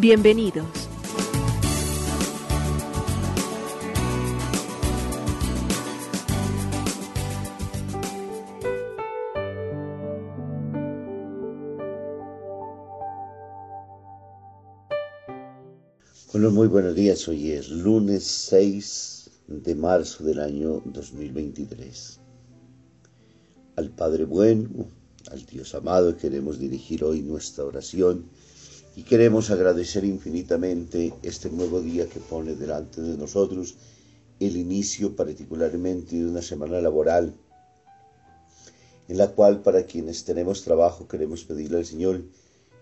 Bienvenidos. Bueno, muy buenos días. Hoy es lunes 6 de marzo del año 2023. Al Padre bueno, al Dios amado, queremos dirigir hoy nuestra oración y queremos agradecer infinitamente este nuevo día que pone delante de nosotros el inicio particularmente de una semana laboral en la cual para quienes tenemos trabajo queremos pedirle al Señor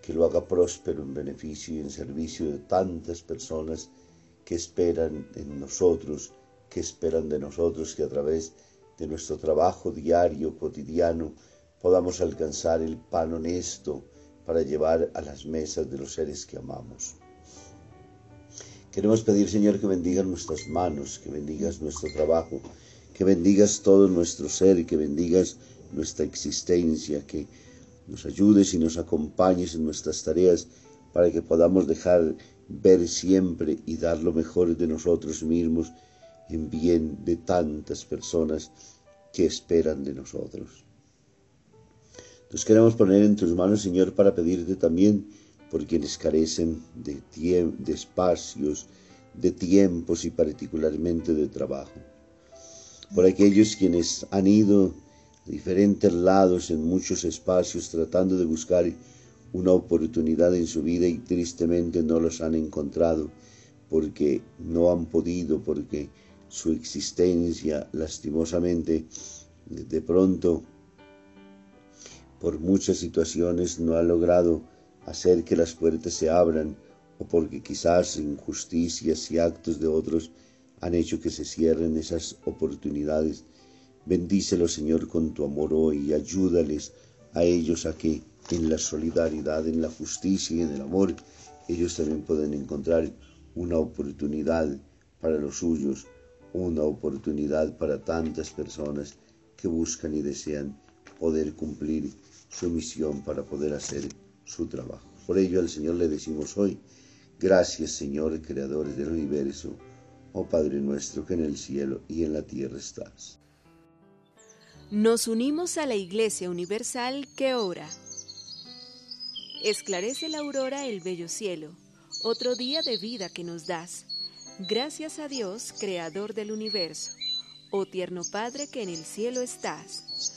que lo haga próspero en beneficio y en servicio de tantas personas que esperan en nosotros, que esperan de nosotros que a través de nuestro trabajo diario, cotidiano, podamos alcanzar el pan honesto para llevar a las mesas de los seres que amamos. Queremos pedir, Señor, que bendigas nuestras manos, que bendigas nuestro trabajo, que bendigas todo nuestro ser, que bendigas nuestra existencia, que nos ayudes y nos acompañes en nuestras tareas para que podamos dejar ver siempre y dar lo mejor de nosotros mismos en bien de tantas personas que esperan de nosotros. Nos queremos poner en tus manos, Señor, para pedirte también por quienes carecen de, de espacios, de tiempos y particularmente de trabajo. Por aquellos quienes han ido diferentes lados, en muchos espacios, tratando de buscar una oportunidad en su vida y tristemente no los han encontrado porque no han podido, porque su existencia lastimosamente de pronto por muchas situaciones no ha logrado hacer que las puertas se abran o porque quizás injusticias y actos de otros han hecho que se cierren esas oportunidades. Bendícelo, Señor, con tu amor hoy y ayúdales a ellos a que en la solidaridad, en la justicia y en el amor, ellos también puedan encontrar una oportunidad para los suyos, una oportunidad para tantas personas que buscan y desean poder cumplir su misión para poder hacer su trabajo. Por ello al Señor le decimos hoy, gracias Señor, Creador del universo, oh Padre nuestro que en el cielo y en la tierra estás. Nos unimos a la Iglesia Universal que ora. Esclarece la aurora el bello cielo, otro día de vida que nos das. Gracias a Dios, Creador del universo, oh tierno Padre que en el cielo estás.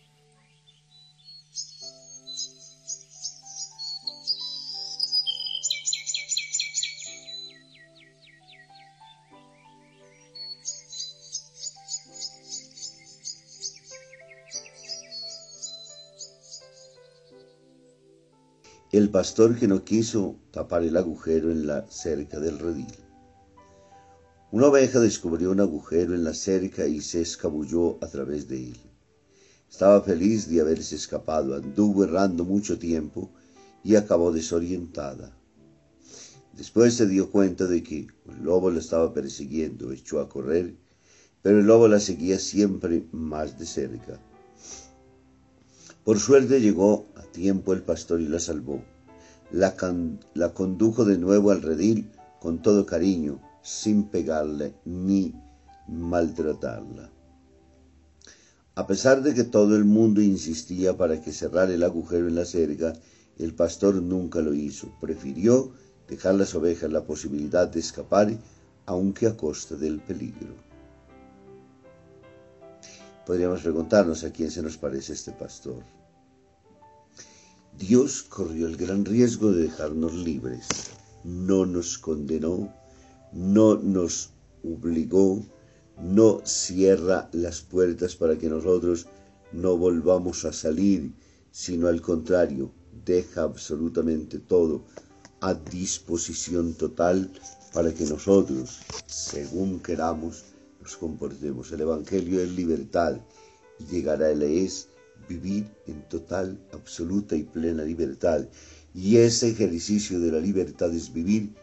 El pastor que no quiso tapar el agujero en la cerca del redil. Una oveja descubrió un agujero en la cerca y se escabulló a través de él. Estaba feliz de haberse escapado, anduvo errando mucho tiempo y acabó desorientada. Después se dio cuenta de que el lobo la estaba persiguiendo, echó a correr, pero el lobo la seguía siempre más de cerca. Por suerte llegó tiempo el pastor y la salvó. La, condujo de nuevo al redil con todo cariño, sin pegarle ni maltratarla. A pesar de que todo el mundo insistía para que cerrara el agujero en la cerca, el pastor nunca lo hizo. Prefirió dejar las ovejas la posibilidad de escapar, aunque a costa del peligro. Podríamos preguntarnos a quién se nos parece este pastor. Dios corrió el gran riesgo de dejarnos libres. No nos condenó, no nos obligó, no cierra las puertas para que nosotros no volvamos a salir, sino al contrario, deja absolutamente todo a disposición total para que nosotros, según queramos, nos comportemos. El Evangelio es libertad y llegar a es vivir en total, absoluta y plena libertad. Y ese ejercicio de la libertad es vivir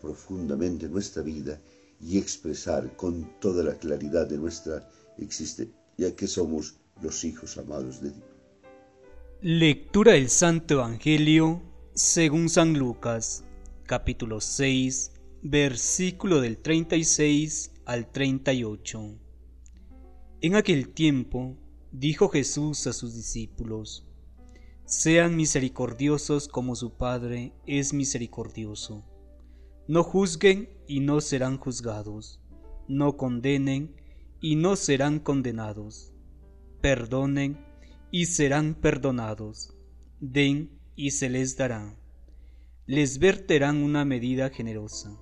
profundamente nuestra vida y expresar con toda la claridad de nuestra existencia que somos los hijos amados de Dios. Lectura del Santo Evangelio según San Lucas, capítulo 6, versículo del 36 al 38. En aquel tiempo dijo Jesús a sus discípulos, Sean misericordiosos como su Padre es misericordioso. No juzguen y no serán juzgados. No condenen y no serán condenados. Perdonen y serán perdonados. Den y se les dará. Les verterán una medida generosa,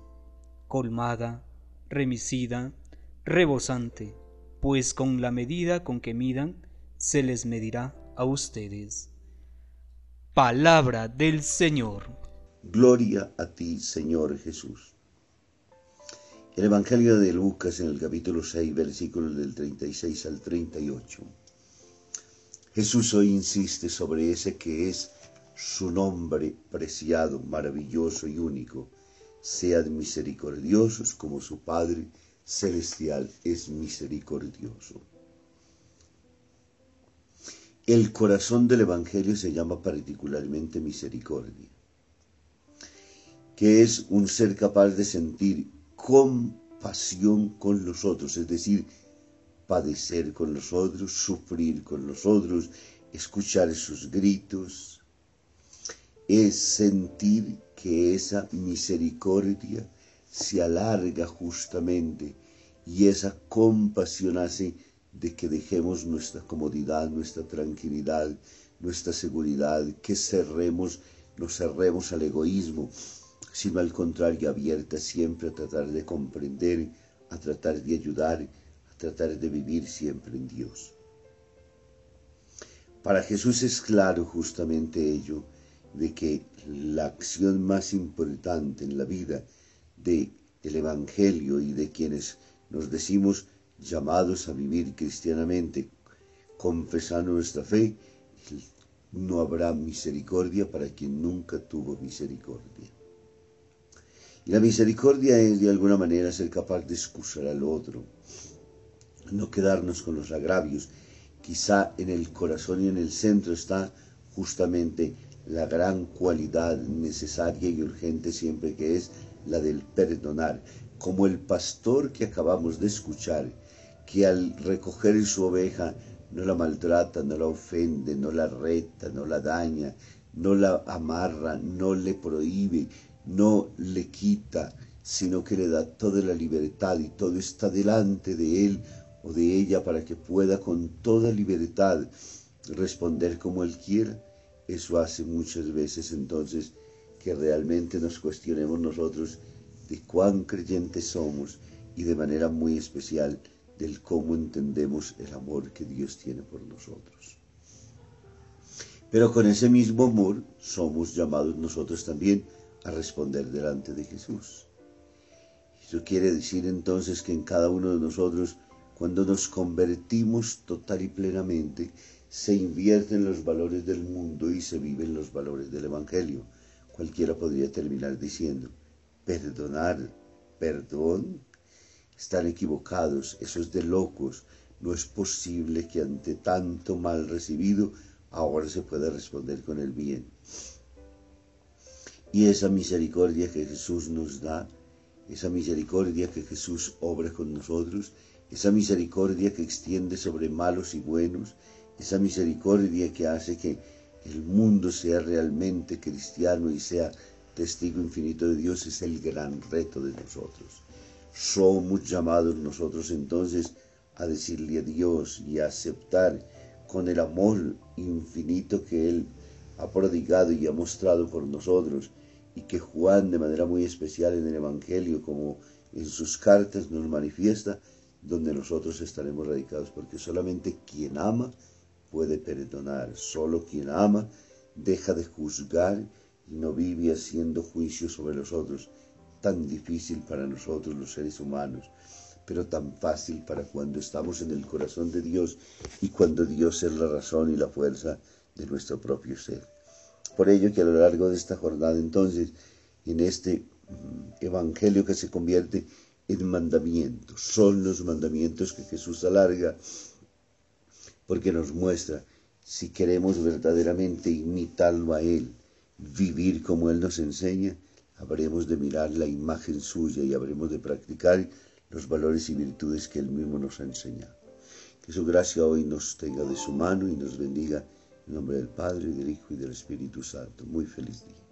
colmada, remisida, rebosante, pues con la medida con que midan, se les medirá a ustedes. Palabra del Señor. Gloria a ti, Señor Jesús. El Evangelio de Lucas en el capítulo 6, versículos del 36 al 38. Jesús hoy insiste sobre ese que es su nombre preciado, maravilloso y único. Sean misericordiosos como su Padre celestial es misericordioso. El corazón del Evangelio se llama particularmente misericordia que es un ser capaz de sentir compasión con los otros, es decir, padecer con los otros, sufrir con los otros, escuchar sus gritos, es sentir que esa misericordia se alarga justamente y esa compasión hace de que dejemos nuestra comodidad, nuestra tranquilidad, nuestra seguridad, que cerremos, nos cerremos al egoísmo, sino al contrario abierta siempre a tratar de comprender, a tratar de ayudar, a tratar de vivir siempre en Dios. Para Jesús es claro justamente ello, de que la acción más importante en la vida de el Evangelio y de quienes nos decimos llamados a vivir cristianamente, confesando nuestra fe, no habrá misericordia para quien nunca tuvo misericordia. Y la misericordia es de alguna manera ser capaz de excusar al otro, no quedarnos con los agravios. Quizá en el corazón y en el centro está justamente la gran cualidad necesaria y urgente siempre que es la del perdonar, como el pastor que acabamos de escuchar, que al recoger su oveja no la maltrata, no la ofende, no la reta, no la daña, no la amarra, no le prohíbe, no le quita, sino que le da toda la libertad y todo está delante de él o de ella para que pueda con toda libertad responder como él quiera. Eso hace muchas veces entonces que realmente nos cuestionemos nosotros de cuán creyentes somos y de manera muy especial del cómo entendemos el amor que Dios tiene por nosotros. Pero con ese mismo amor somos llamados nosotros también a responder delante de Jesús. Eso quiere decir entonces que en cada uno de nosotros, cuando nos convertimos total y plenamente, se invierten los valores del mundo y se viven los valores del Evangelio. Cualquiera podría terminar diciendo, perdonar, perdón, están equivocados, eso es de locos. No es posible que ante tanto mal recibido ahora se pueda responder con el bien. Y esa misericordia que Jesús nos da esa misericordia que Jesús obra con nosotros, esa misericordia que extiende sobre malos y buenos, esa misericordia que hace que el mundo sea realmente cristiano y sea testigo infinito de Dios, es el gran reto de nosotros. Somos llamados nosotros entonces a decirle a Dios y a aceptar con el amor infinito que Él ha prodigado y ha mostrado por nosotros y que Juan de manera muy especial en el Evangelio como en sus cartas nos manifiesta, donde nosotros estaremos radicados, porque solamente quien ama puede perdonar, solo quien ama deja de juzgar y no vive haciendo juicio sobre los otros, tan difícil para nosotros los seres humanos, pero tan fácil para cuando estamos en el corazón de Dios y cuando Dios es la razón y la fuerza de nuestro propio ser. Por ello que a lo largo de esta jornada entonces, en este mm, Evangelio que se convierte en mandamientos, son los mandamientos que Jesús alarga porque nos muestra si queremos verdaderamente imitarlo a Él, vivir como Él nos enseña, habremos de mirar la imagen suya y habremos de practicar los valores y virtudes que Él mismo nos ha enseñado. Que su gracia hoy nos tenga de su mano y nos bendiga en nombre del Padre, del Hijo y del Espíritu Santo. Muy feliz día.